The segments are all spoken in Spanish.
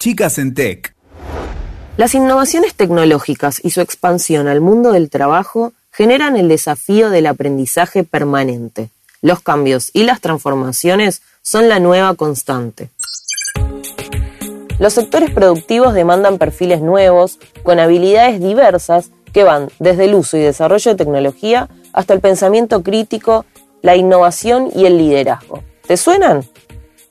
Chicas en Tech. Las innovaciones tecnológicas y su expansión al mundo del trabajo generan el desafío del aprendizaje permanente. Los cambios y las transformaciones son la nueva constante. Los sectores productivos demandan perfiles nuevos, con habilidades diversas que van desde el uso y desarrollo de tecnología hasta el pensamiento crítico, la innovación y el liderazgo. ¿Te suenan?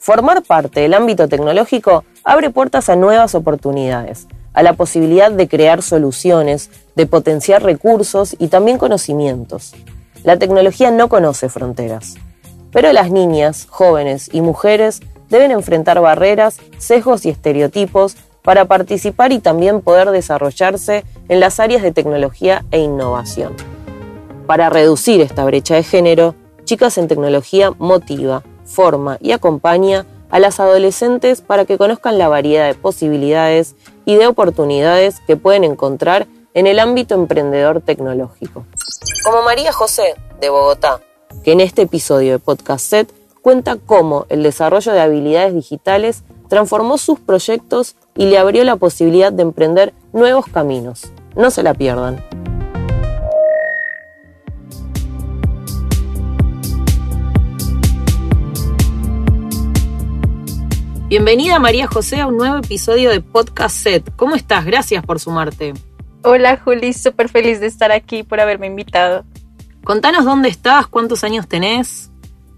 Formar parte del ámbito tecnológico abre puertas a nuevas oportunidades, a la posibilidad de crear soluciones, de potenciar recursos y también conocimientos. La tecnología no conoce fronteras, pero las niñas, jóvenes y mujeres deben enfrentar barreras, sesgos y estereotipos para participar y también poder desarrollarse en las áreas de tecnología e innovación. Para reducir esta brecha de género, Chicas en Tecnología motiva, forma y acompaña a las adolescentes para que conozcan la variedad de posibilidades y de oportunidades que pueden encontrar en el ámbito emprendedor tecnológico. Como María José, de Bogotá, que en este episodio de Podcast Set cuenta cómo el desarrollo de habilidades digitales transformó sus proyectos y le abrió la posibilidad de emprender nuevos caminos. No se la pierdan. Bienvenida María José a un nuevo episodio de Podcast Set. ¿Cómo estás? Gracias por sumarte. Hola Juli, súper feliz de estar aquí por haberme invitado. Contanos dónde estás, cuántos años tenés.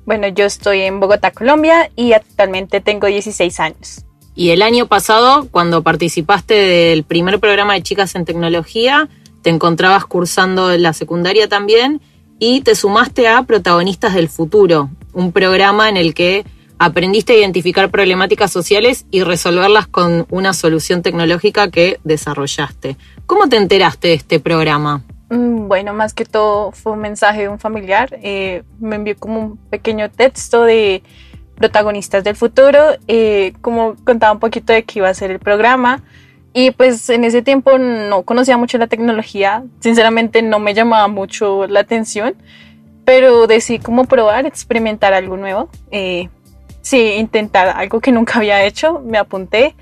Bueno, yo estoy en Bogotá, Colombia y actualmente tengo 16 años. Y el año pasado, cuando participaste del primer programa de Chicas en Tecnología, te encontrabas cursando la secundaria también y te sumaste a Protagonistas del Futuro, un programa en el que aprendiste a identificar problemáticas sociales y resolverlas con una solución tecnológica que desarrollaste. ¿Cómo te enteraste de este programa? Mm, bueno, más que todo fue un mensaje de un familiar. Eh, me envió como un pequeño texto de protagonistas del futuro, eh, como contaba un poquito de qué iba a ser el programa. Y pues en ese tiempo no conocía mucho la tecnología, sinceramente no me llamaba mucho la atención, pero decidí como probar, experimentar algo nuevo. Eh, sí, intentar algo que nunca había hecho, me apunté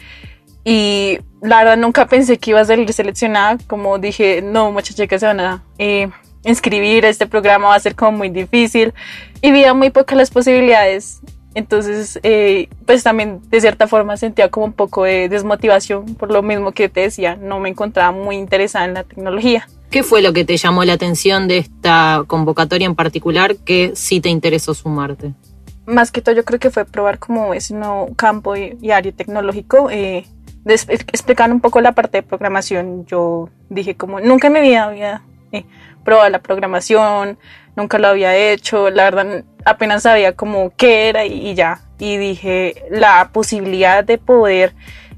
y la verdad nunca pensé que iba a ser seleccionada, como dije, no, muchas chicas se van a eh, inscribir a este programa, va a ser como muy difícil y veía muy pocas las posibilidades. Entonces, eh, pues también de cierta forma sentía como un poco de desmotivación por lo mismo que te decía, no me encontraba muy interesada en la tecnología. ¿Qué fue lo que te llamó la atención de esta convocatoria en particular que sí te interesó sumarte? Más que todo yo creo que fue probar como ese nuevo campo y, área tecnológico. Eh, explicar un poco la parte de programación, yo dije como nunca en mi vida había eh, probado la programación, nunca lo había hecho, la verdad apenas sabía como qué era y, ya. Y dije la posibilidad de poder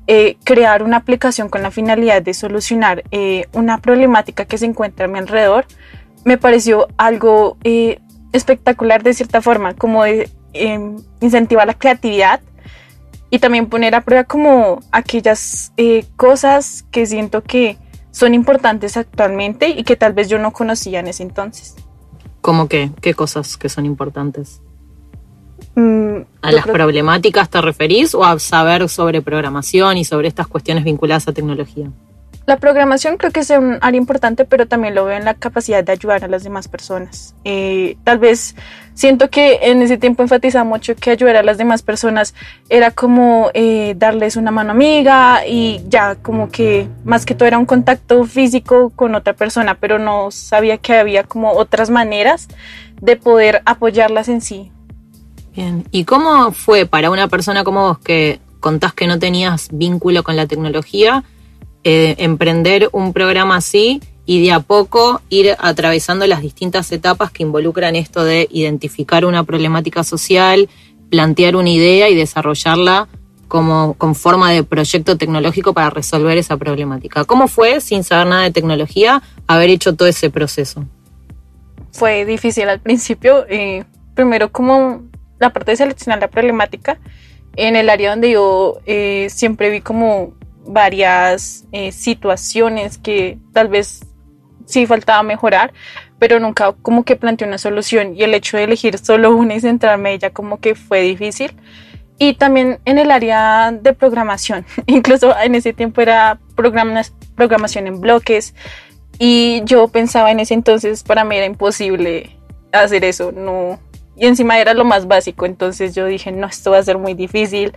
eh, crear una aplicación con la finalidad de solucionar eh, una problemática que se encuentra a mi alrededor, me pareció algo espectacular de cierta forma, como de Em, incentivar la creatividad y también poner a prueba como aquellas eh, cosas que siento que son importantes actualmente y que tal vez yo no conocía en ese entonces. ¿Cómo qué? ¿Qué cosas que son importantes? Mm, ¿A las problemáticas te referís o a saber sobre programación y sobre estas cuestiones vinculadas a tecnología? La programación creo que es un área importante, pero también lo veo en la capacidad de ayudar a las demás personas. Eh, tal vez siento que en ese tiempo enfatizaba mucho que ayudar a las demás personas era como eh, darles una mano amiga y ya como que más que todo era un contacto físico con otra persona, pero no sabía que había como otras maneras de poder apoyarlas en sí. Bien, ¿y cómo fue para una persona como vos que contás que no tenías vínculo con la tecnología? Eh, emprender un programa así y de a poco ir atravesando las distintas etapas que involucran esto de identificar una problemática social, plantear una idea y desarrollarla como con forma de proyecto tecnológico para resolver esa problemática. ¿Cómo fue, sin saber nada de tecnología, haber hecho todo ese proceso? Fue difícil al principio. Eh, primero, como la parte de seleccionar la problemática, en el área donde yo eh, siempre vi como varias eh, situaciones que tal vez sí faltaba mejorar, pero nunca como que planteé una solución y el hecho de elegir solo una y centrarme ella como que fue difícil. y también en el área de programación. Incluso en ese tiempo era programación en bloques y yo pensaba en ese entonces, para mí era imposible hacer eso, no. Y encima era lo más básico, entonces yo dije, no, esto va a ser muy difícil,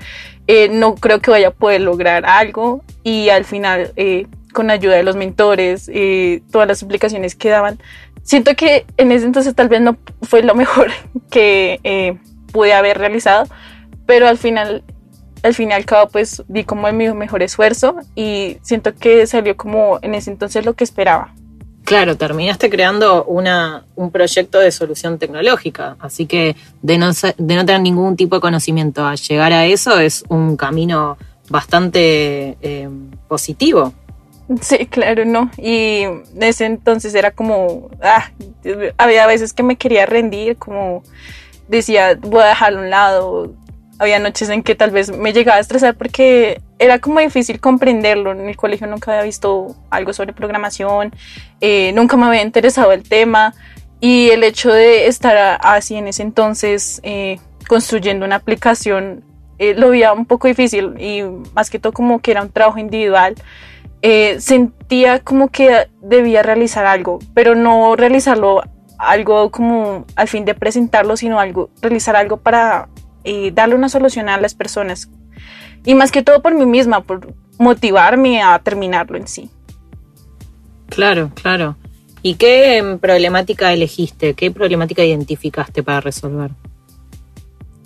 eh, no creo que vaya a poder lograr algo. Y al final, eh, con ayuda de los mentores, eh, todas las explicaciones que daban, siento que en ese entonces tal vez no fue lo mejor que pude haber realizado, pero al final, al fin y al cabo, pues vi como mi mejor esfuerzo y siento que salió como en ese entonces lo que esperaba. Claro, terminaste creando una, un proyecto de solución tecnológica, así que de no, de no tener ningún tipo de conocimiento a llegar a eso es un camino bastante eh, positivo. Sí, claro, no. Y ese entonces era como, ah, había veces que me quería rendir, como decía, voy a dejarlo a un lado, había noches en que tal vez me llegaba a estresar porque era como difícil comprenderlo. En el colegio nunca había visto algo sobre programación, eh, nunca me había interesado el tema y el hecho de estar así en ese entonces eh, construyendo una aplicación eh, lo veía un poco difícil y más que todo como que era un trabajo individual. Sentía como que debía realizar algo, pero no realizarlo algo como al fin de presentarlo, sino algo, realizar algo para y darle una solución a las personas. Y más que todo por mí misma, por motivarme a terminarlo en sí. Claro, claro. ¿Y qué em, problemática elegiste? ¿Qué problemática identificaste para resolver?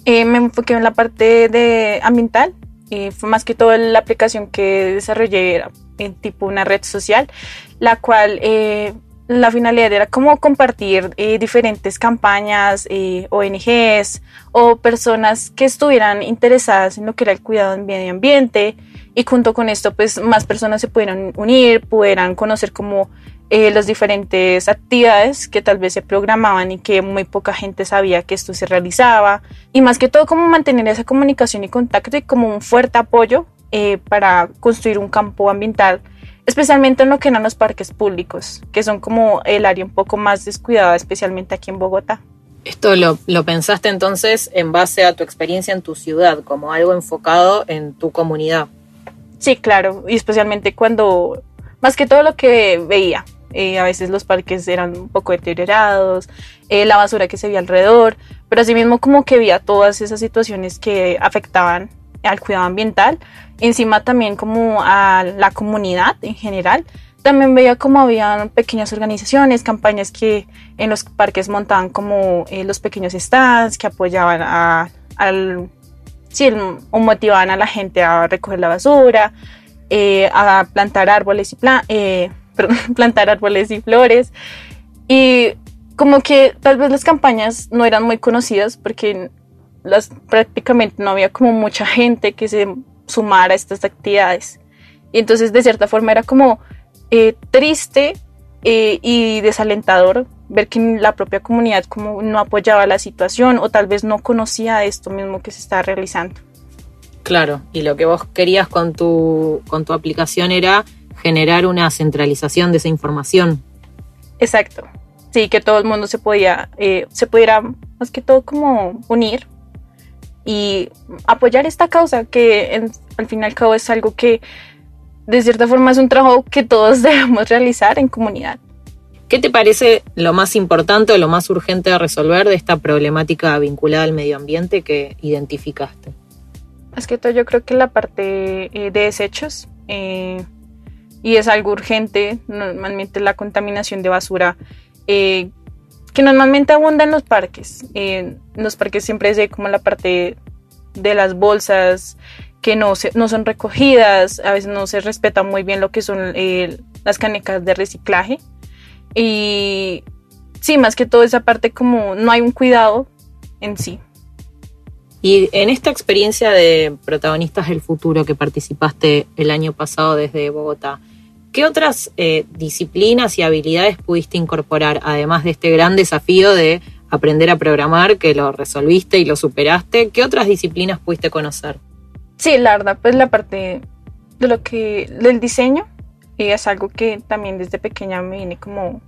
Eh, me enfoqué en la parte de ambiental. y fue más que todo la aplicación que desarrollé en tipo una red social, la cual eh, la finalidad era como compartir eh, diferentes campañas, eh, ONGs o personas que estuvieran interesadas en lo que era el cuidado del medio ambiente. Y junto con esto pues más personas se pudieran unir, pudieran conocer como eh, las diferentes actividades que tal vez se programaban y que muy poca gente sabía que esto se realizaba. Y más que todo como mantener esa comunicación y contacto y como un fuerte apoyo para construir un campo ambiental especialmente en lo que eran los parques públicos, que son como el área un poco más descuidada, especialmente aquí en Bogotá. Esto lo, lo, pensaste entonces en base a tu experiencia en tu ciudad, como algo enfocado en tu comunidad. Sí, claro, y especialmente cuando, más que todo lo que veía, eh, a veces los parques eran un poco deteriorados, eh, la basura que se veía alrededor, pero asimismo como que veía todas esas situaciones que afectaban al cuidado ambiental, encima también como a la comunidad en general. También veía como habían pequeñas organizaciones, campañas que en los parques montaban como eh, los pequeños stands que apoyaban a, al, sí, o motivaban a la gente a recoger la basura, eh, a plantar árboles y eh, plantar árboles y flores. Y como que tal vez las campañas no eran muy conocidas porque las, prácticamente no había como mucha gente que se sumara a estas actividades. Y entonces de cierta forma era como eh, triste eh, y desalentador ver que la propia comunidad como no apoyaba la situación o tal vez no conocía esto mismo que se está realizando. Claro, y lo que vos querías con tu, con tu aplicación era generar una centralización de esa información. Exacto, sí, que todo el mundo se podía, eh, se pudiera más que todo como unir y apoyar esta causa que al fin y al cabo es algo que de cierta forma es un trabajo que todos debemos realizar en comunidad. ¿Qué te parece lo más importante o lo más urgente de resolver de esta problemática vinculada al medio ambiente que identificaste? Es que todo yo creo que la parte eh, de desechos eh, y es algo urgente, normalmente la contaminación de basura eh, que normalmente abunda en los parques. en los parques siempre es como la parte de las bolsas que no, no son recogidas, a veces no se respeta muy bien lo que son eh, las canecas de reciclaje. Y sí, más que todo esa parte como no hay un cuidado en sí. Y en esta experiencia de protagonistas del futuro que participaste el año pasado desde Bogotá, ¿Qué otras eh, disciplinas y habilidades pudiste incorporar, además de este gran desafío de aprender a programar, que lo resolviste y lo superaste? ¿Qué otras disciplinas pudiste conocer? Sí, la verdad, pues la parte de lo que, del diseño, es algo que también desde pequeña me viene como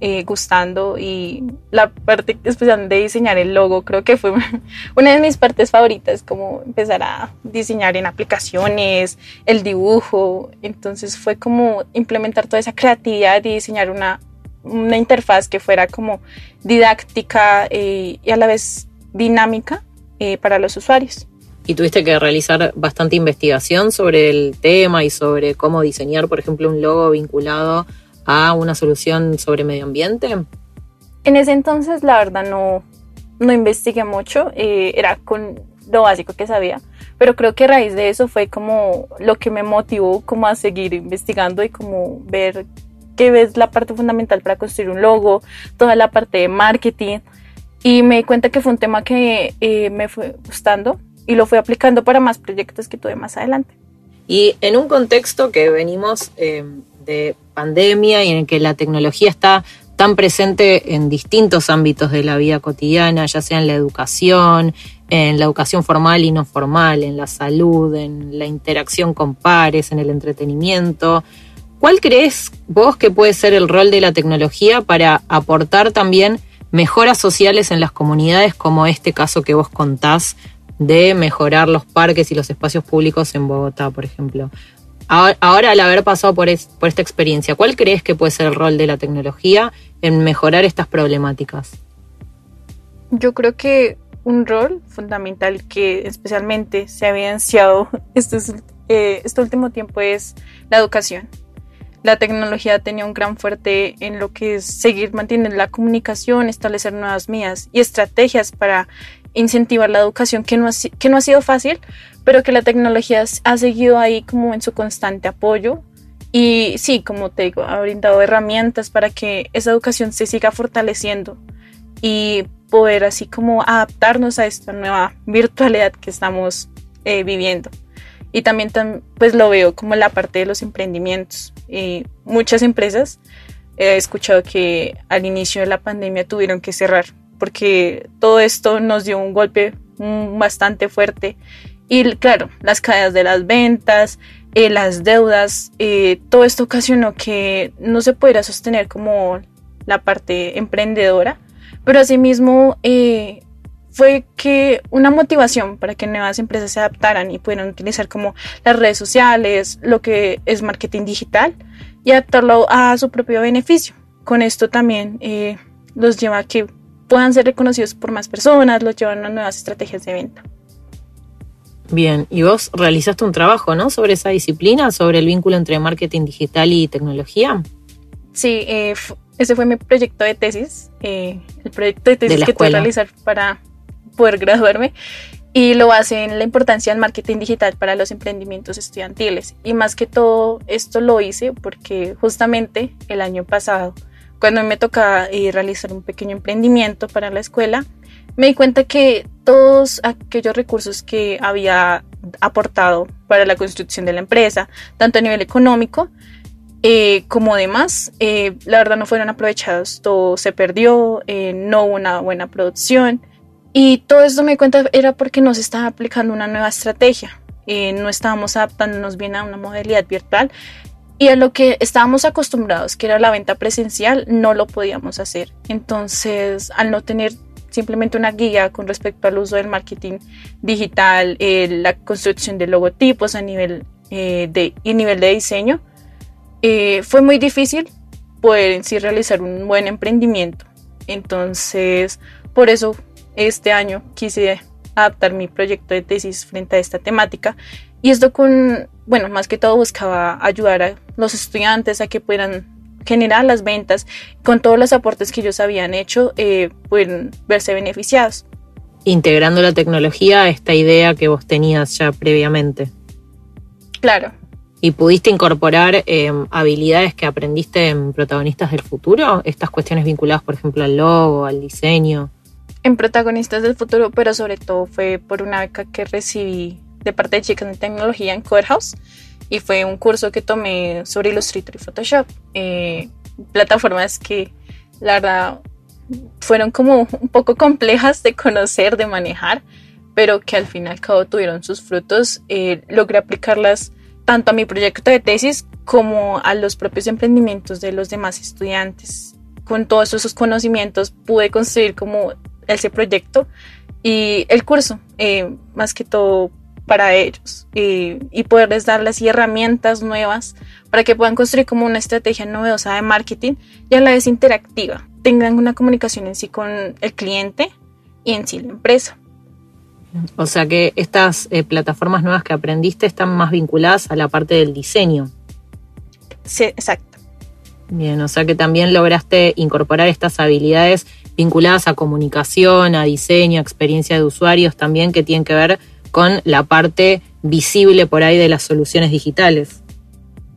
eh, gustando y la parte especial de diseñar el logo creo que fue una de mis partes favoritas, como empezar a diseñar en aplicaciones, el dibujo, entonces fue como implementar toda esa creatividad y diseñar una, una interfaz que fuera como didáctica eh, y a la vez dinámica eh, para los usuarios. Y tuviste que realizar bastante investigación sobre el tema y sobre cómo diseñar, por ejemplo, un logo vinculado a una solución sobre medio ambiente? En ese entonces, la verdad, no, no investigué mucho, eh, era con lo básico que sabía, pero creo que a raíz de eso fue como lo que me motivó como a seguir investigando y como ver qué es la parte fundamental para construir un logo, toda la parte de marketing y me di cuenta que fue un tema que eh, me fue gustando y lo fui aplicando para más proyectos que tuve más adelante. Y en un contexto que venimos eh, de pandemia y en el que la tecnología está tan presente en distintos ámbitos de la vida cotidiana, ya sea en la educación, en la educación formal y no formal, en la salud, en la interacción con pares, en el entretenimiento. ¿Cuál crees vos que puede ser el rol de la tecnología para aportar también mejoras sociales en las comunidades, como este caso que vos contás de mejorar los parques y los espacios públicos en Bogotá, por ejemplo? Ahora, al haber pasado por, esta experiencia, ¿cuál crees que puede ser el rol de la tecnología en mejorar estas problemáticas? Yo creo que un rol fundamental que especialmente se ha evidenciado este, este último tiempo es la educación. La tecnología tenía un gran fuerte en lo que es seguir manteniendo la comunicación, establecer nuevas vías y estrategias para incentivar la educación, que no, ha, que no ha sido fácil, pero que la tecnología ha seguido ahí como en su constante apoyo. Y sí, como te digo, ha brindado herramientas para que esa educación se siga fortaleciendo y poder así como adaptarnos a esta nueva virtualidad que estamos eh, viviendo. Y también pues lo veo como la parte de los emprendimientos. muchas empresas he escuchado que al inicio de la pandemia tuvieron que cerrar porque todo esto nos dio un golpe bastante fuerte. Y claro, las caídas de las ventas, eh, las deudas, eh, todo esto ocasionó que no se pudiera sostener como la parte emprendedora, pero asimismo eh, fue que una motivación para que nuevas empresas se adaptaran y pudieran utilizar como las redes sociales, lo que es marketing digital y adaptarlo a su propio beneficio. Con esto también los lleva a que puedan ser reconocidos por más personas, los llevan a nuevas estrategias de venta. Bien, y vos realizaste un trabajo, ¿no? Sobre esa disciplina, sobre el vínculo entre marketing digital y tecnología. Sí, eh, ese fue mi proyecto de tesis, eh, el proyecto de tesis que tuve que realizar para poder graduarme y lo hace en la importancia del marketing digital para los emprendimientos estudiantiles. Y más que todo esto lo hice porque justamente el año pasado cuando me tocaba eh, realizar un pequeño emprendimiento para la escuela, me di cuenta que todos aquellos recursos que había aportado para la construcción de la empresa, tanto a nivel económico eh, como demás, eh, la verdad no fueron aprovechados. Todo se perdió, no hubo una buena producción y todo esto me di cuenta era porque no se estaba aplicando una nueva estrategia. no estábamos adaptándonos bien a una modalidad virtual y a lo que estábamos acostumbrados, que era la venta presencial, no lo podíamos hacer. Entonces, al no tener simplemente una guía con respecto al uso del marketing digital, eh, la construcción de logotipos a nivel, eh, de, y nivel de diseño, eh, fue muy difícil poder en sí realizar un buen emprendimiento. Entonces, por eso este año quise adaptar mi proyecto de tesis frente a esta temática. Y esto con, bueno, más que todo buscaba ayudar a los estudiantes a que puedan generar las ventas con todos los aportes que ellos habían hecho, eh, pueden verse beneficiados. Integrando la tecnología a esta idea que vos tenías ya previamente. Claro. ¿Y pudiste incorporar eh, habilidades que aprendiste en Protagonistas del Futuro? Estas cuestiones vinculadas, por ejemplo, al logo, al diseño. En Protagonistas del Futuro, pero sobre todo fue por una beca que recibí de parte de chicas de tecnología en Corehouse y fue un curso que tomé sobre Illustrator y Photoshop. Eh, plataformas que la verdad fueron como un poco complejas de conocer, de manejar, pero que al fin y al cabo tuvieron sus frutos. Eh, logré aplicarlas tanto a mi proyecto de tesis como a los propios emprendimientos de los demás estudiantes. con todos esos conocimientos pude construir como ese proyecto y el curso, eh, más que todo para ellos y poderles darles herramientas nuevas para que puedan construir como una estrategia novedosa de marketing y a la vez interactiva, tengan una comunicación en sí con el cliente y en sí la empresa. O sea que estas eh, plataformas nuevas que aprendiste están más vinculadas a la parte del diseño. Sí, exacto. Bien, o sea que también lograste incorporar estas habilidades vinculadas a comunicación, a diseño, a experiencia de usuarios también que tienen que ver con la parte visible por ahí de las soluciones digitales.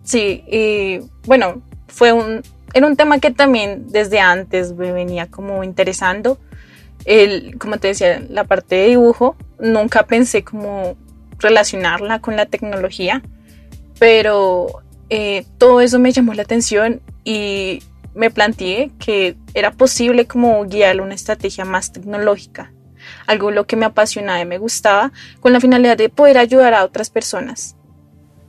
Sí, y bueno, fue un, era un tema que también desde antes me venía como interesando. El, como te decía, la parte de dibujo, nunca pensé como relacionarla con la tecnología, pero eh, todo eso me llamó la atención y me planteé que era posible como guiar una estrategia más tecnológica algo lo que me apasionaba y me gustaba, con la finalidad de poder ayudar a otras personas.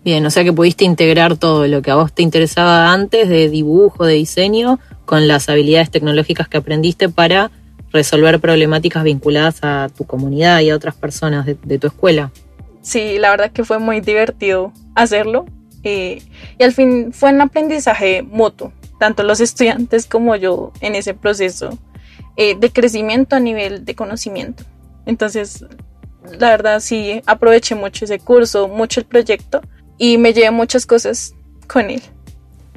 Bien, o sea que pudiste integrar todo lo que a vos te interesaba antes de dibujo, de diseño, con las habilidades tecnológicas que aprendiste para resolver problemáticas vinculadas a tu comunidad y a otras personas de, tu escuela. Sí, la verdad que fue muy divertido hacerlo eh, y al fin fue un aprendizaje mutuo, tanto los estudiantes como yo en ese proceso eh, de crecimiento a nivel de conocimiento. Entonces, la verdad sí, aproveché mucho ese curso, mucho el proyecto y me llevé muchas cosas con él.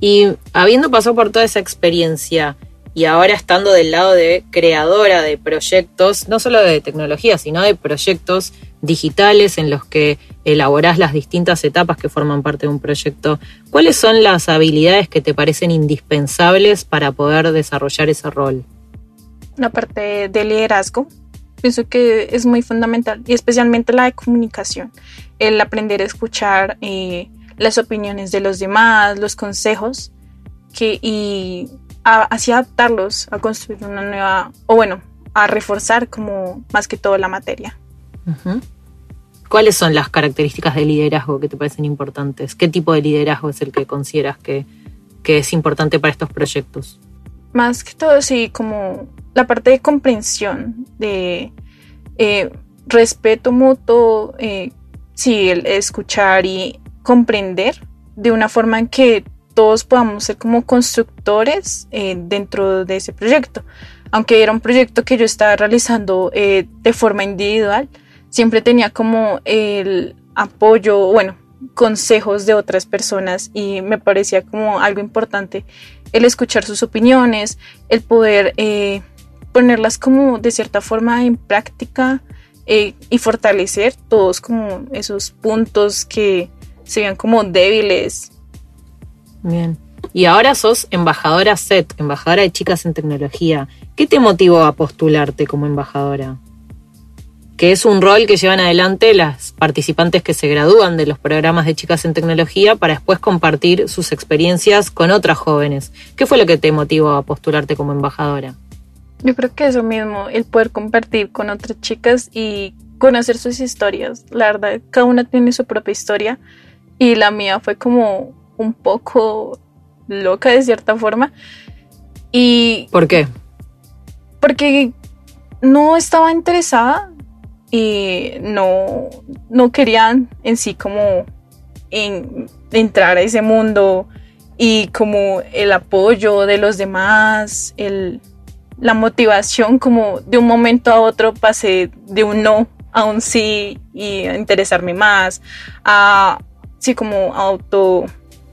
Y habiendo pasado por toda esa experiencia y ahora estando del lado de creadora de proyectos, no solo de tecnología, sino de proyectos digitales en los que elaborás las distintas etapas que forman parte de un proyecto, ¿cuáles son las habilidades que te parecen indispensables para poder desarrollar ese rol? La parte de liderazgo. Pienso que es muy fundamental y especialmente la de comunicación, el aprender a escuchar eh, las opiniones de los demás, los consejos que, y así adaptarlos a construir una nueva, o bueno, a reforzar como más que todo la materia. ¿Cuáles son las características de liderazgo que te parecen importantes? ¿Qué tipo de liderazgo es el que consideras que, que es importante para estos proyectos? Más que todo, sí, como la parte de comprensión, de eh, respeto mutuo, eh, sí, el escuchar y comprender de una forma en que todos podamos ser como constructores eh, dentro de ese proyecto. Aunque era un proyecto que yo estaba realizando de forma individual, siempre tenía como el apoyo, bueno, consejos de otras personas y me parecía como algo importante el escuchar sus opiniones, el poder ponerlas como de cierta forma en práctica eh, y fortalecer todos como esos puntos que se vean como débiles. Bien. Y ahora sos embajadora SET, embajadora de chicas en tecnología. ¿Qué te motivó a postularte como embajadora? Que es un rol que llevan adelante las participantes que se gradúan de los programas de chicas en tecnología para después compartir sus experiencias con otras jóvenes. ¿Qué fue lo que te motivó a postularte como embajadora? Yo creo que eso mismo, el poder compartir con otras chicas y conocer sus historias. La verdad, cada una tiene su propia historia y la mía fue como un poco loca de cierta forma. Y ¿Por qué? Porque no estaba interesada y no, no querían en sí como entrar a ese mundo y como el apoyo de los demás, el la motivación como de un momento a otro pasé de un no a un sí y a interesarme más, a sí como auto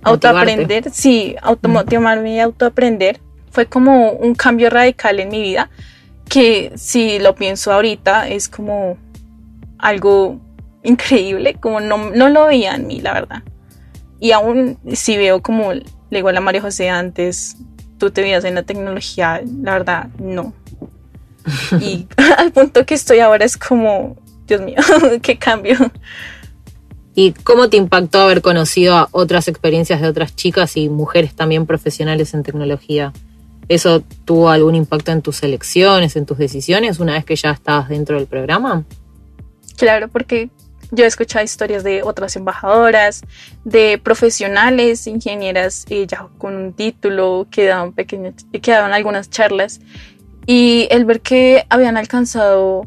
autoaprender, sí, automotivarme y autoaprender. Fue como un cambio radical en mi vida que si lo pienso ahorita es como algo increíble, como no, no lo veía en mí, la verdad. Y aún si veo como le digo a la María José antes, tú te veías en la tecnología, la verdad, no. Y al punto que estoy ahora es como, Dios mío, qué cambio. ¿Y cómo te impactó haber conocido a otras experiencias de otras chicas y mujeres también profesionales en tecnología? ¿Eso tuvo algún impacto en tus elecciones, en tus decisiones una vez que ya estabas dentro del programa? Claro, porque yo he escuchado historias de otras embajadoras, de profesionales, ingenieras eh, ya con un título que daban, pequeñas, que daban algunas charlas y el ver que habían alcanzado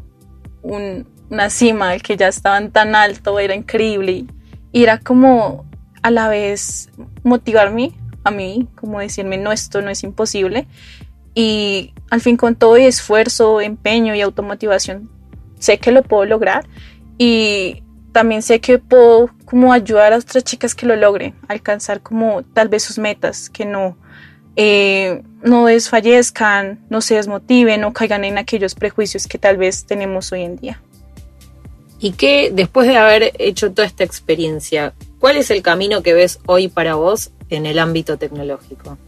una cima, que ya estaban tan alto, era increíble y era como a la vez motivarme a mí, como decirme, no, esto no es imposible. Y al fin con todo esfuerzo, empeño y automotivación, sé que lo puedo lograr y también sé que puedo como ayudar a otras chicas que lo logren, alcanzar como tal vez sus metas, que no, eh, no desfallezcan, no se desmotiven, no caigan en aquellos prejuicios que tal vez tenemos hoy en día. Y que después de haber hecho toda esta experiencia, ¿cuál es el camino que ves hoy para vos en el ámbito tecnológico?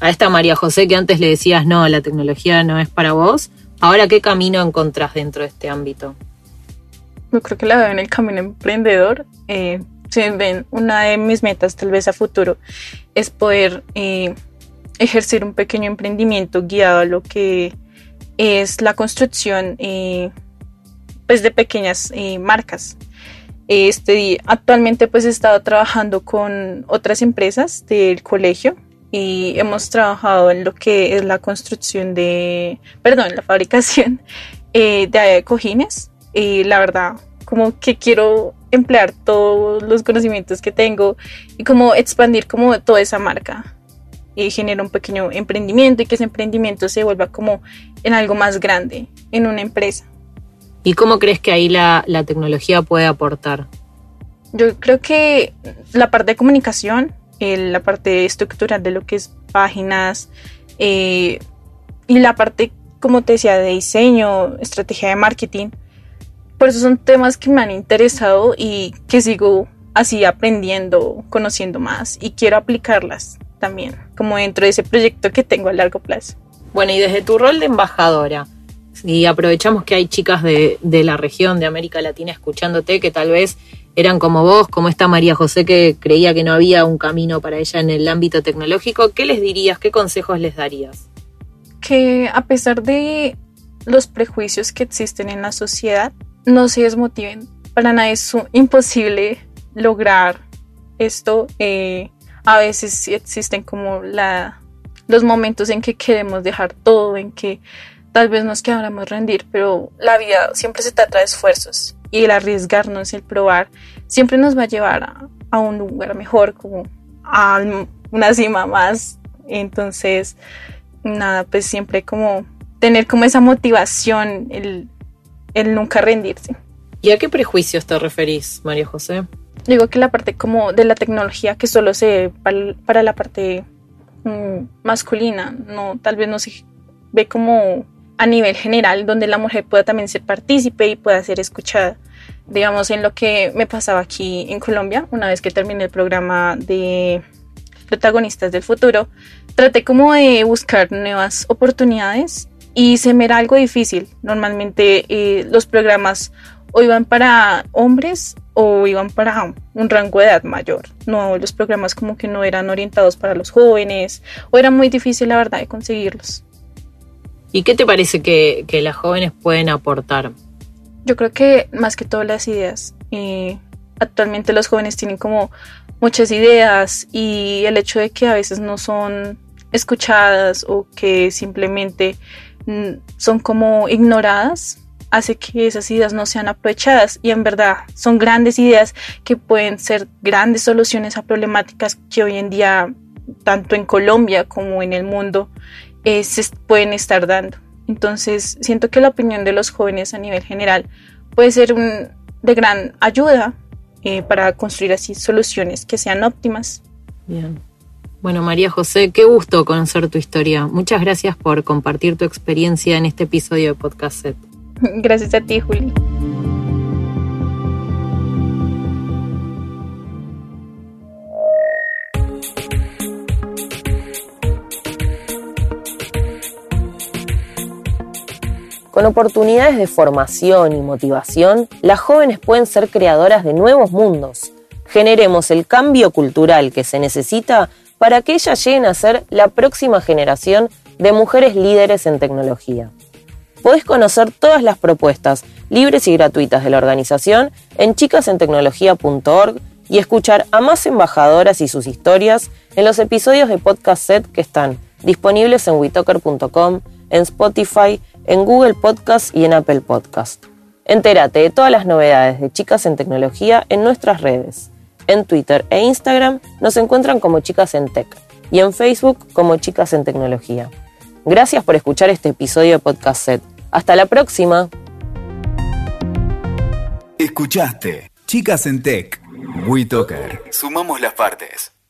A esta María José que antes le decías, no, la tecnología no es para vos, ahora qué camino encontrás dentro de este ámbito? Yo creo que la veo en el camino emprendedor. Eh, una de mis metas tal vez a futuro es poder eh, ejercer un pequeño emprendimiento guiado a lo que es la construcción eh, pues de pequeñas eh, marcas. Este, actualmente pues he estado trabajando con otras empresas del colegio y hemos trabajado en lo que es la construcción de, perdón, la fabricación de cojines y la verdad como que quiero emplear todos los conocimientos que tengo y como expandir como toda esa marca y generar un pequeño emprendimiento y que ese emprendimiento se vuelva como en algo más grande, en una empresa. ¿Y cómo crees que ahí la, la tecnología puede aportar? Yo creo que la parte de comunicación, la parte estructural de lo que es páginas eh, y la parte, como te decía, de diseño, estrategia de marketing, por eso son temas que me han interesado y que sigo así aprendiendo, conociendo más y quiero aplicarlas también, como dentro de ese proyecto que tengo a largo plazo. Bueno, y desde tu rol de embajadora, y aprovechamos que hay chicas de, de, la región de América Latina escuchándote que tal vez eran como vos, como esta María José que creía que no había un camino para ella en el ámbito tecnológico, ¿qué les dirías, qué consejos les darías? Que a pesar de los prejuicios que existen en la sociedad, no se desmotiven. Para nada es imposible lograr esto. Eh, a veces existen como la, los momentos en que queremos dejar todo, en que tal vez nos queramos rendir, pero la vida siempre se trata de esfuerzos y el arriesgarnos, el probar, siempre nos va a llevar a, a un lugar mejor, como a una cima más. Entonces, nada, pues siempre como tener como esa motivación, el el nunca rendirse. ¿Y a qué prejuicios te referís, María José? Digo que la parte como de la tecnología que solo se para, para la parte mm, masculina, no tal vez no se ve como a nivel general donde la mujer pueda también ser partícipe y pueda ser escuchada. Digamos en lo que me pasaba aquí en Colombia, una vez que terminé el programa de protagonistas del futuro, traté como de buscar nuevas oportunidades y se me era algo difícil. Normalmente eh, los programas o iban para hombres o iban para un rango de edad mayor. No, los programas como que no eran orientados para los jóvenes o era muy difícil la verdad de conseguirlos. ¿Y qué te parece que, las jóvenes pueden aportar? Yo creo que más que todas las ideas. Actualmente los jóvenes tienen como muchas ideas y el hecho de que a veces no son escuchadas o que simplemente Mm, son como ignoradas, hace que esas ideas no sean aprovechadas y en verdad son grandes ideas que pueden ser grandes soluciones a problemáticas que hoy en día tanto en Colombia como en el mundo eh, se pueden estar dando. Entonces siento que la opinión de los jóvenes a nivel general puede ser de gran ayuda eh, para construir así soluciones que sean óptimas. Bien. Bueno, María José, qué gusto conocer tu historia. Muchas gracias por compartir tu experiencia en este episodio de Podcast Set. Gracias a ti, Juli. Con oportunidades de formación y motivación, las jóvenes pueden ser creadoras de nuevos mundos. Generemos el cambio cultural que se necesita para que ellas lleguen a ser la próxima generación de mujeres líderes en tecnología. Podés conocer todas las propuestas libres y gratuitas de la organización en chicasentecnología.org y escuchar a más embajadoras y sus historias en los episodios de Podcast Set que están disponibles en witoker.com, en Spotify, en Google Podcast y en Apple Podcast. Entérate de todas las novedades de Chicas en Tecnología en nuestras redes. En Twitter e Instagram nos encuentran como Chicas en Tech y en Facebook como Chicas en Tecnología. Gracias por escuchar este episodio de Podcast Set. Hasta la próxima. Escuchaste Chicas en Tech. WeToker. Sumamos las partes.